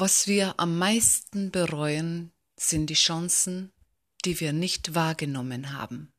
Was wir am meisten bereuen, sind die Chancen, die wir nicht wahrgenommen haben.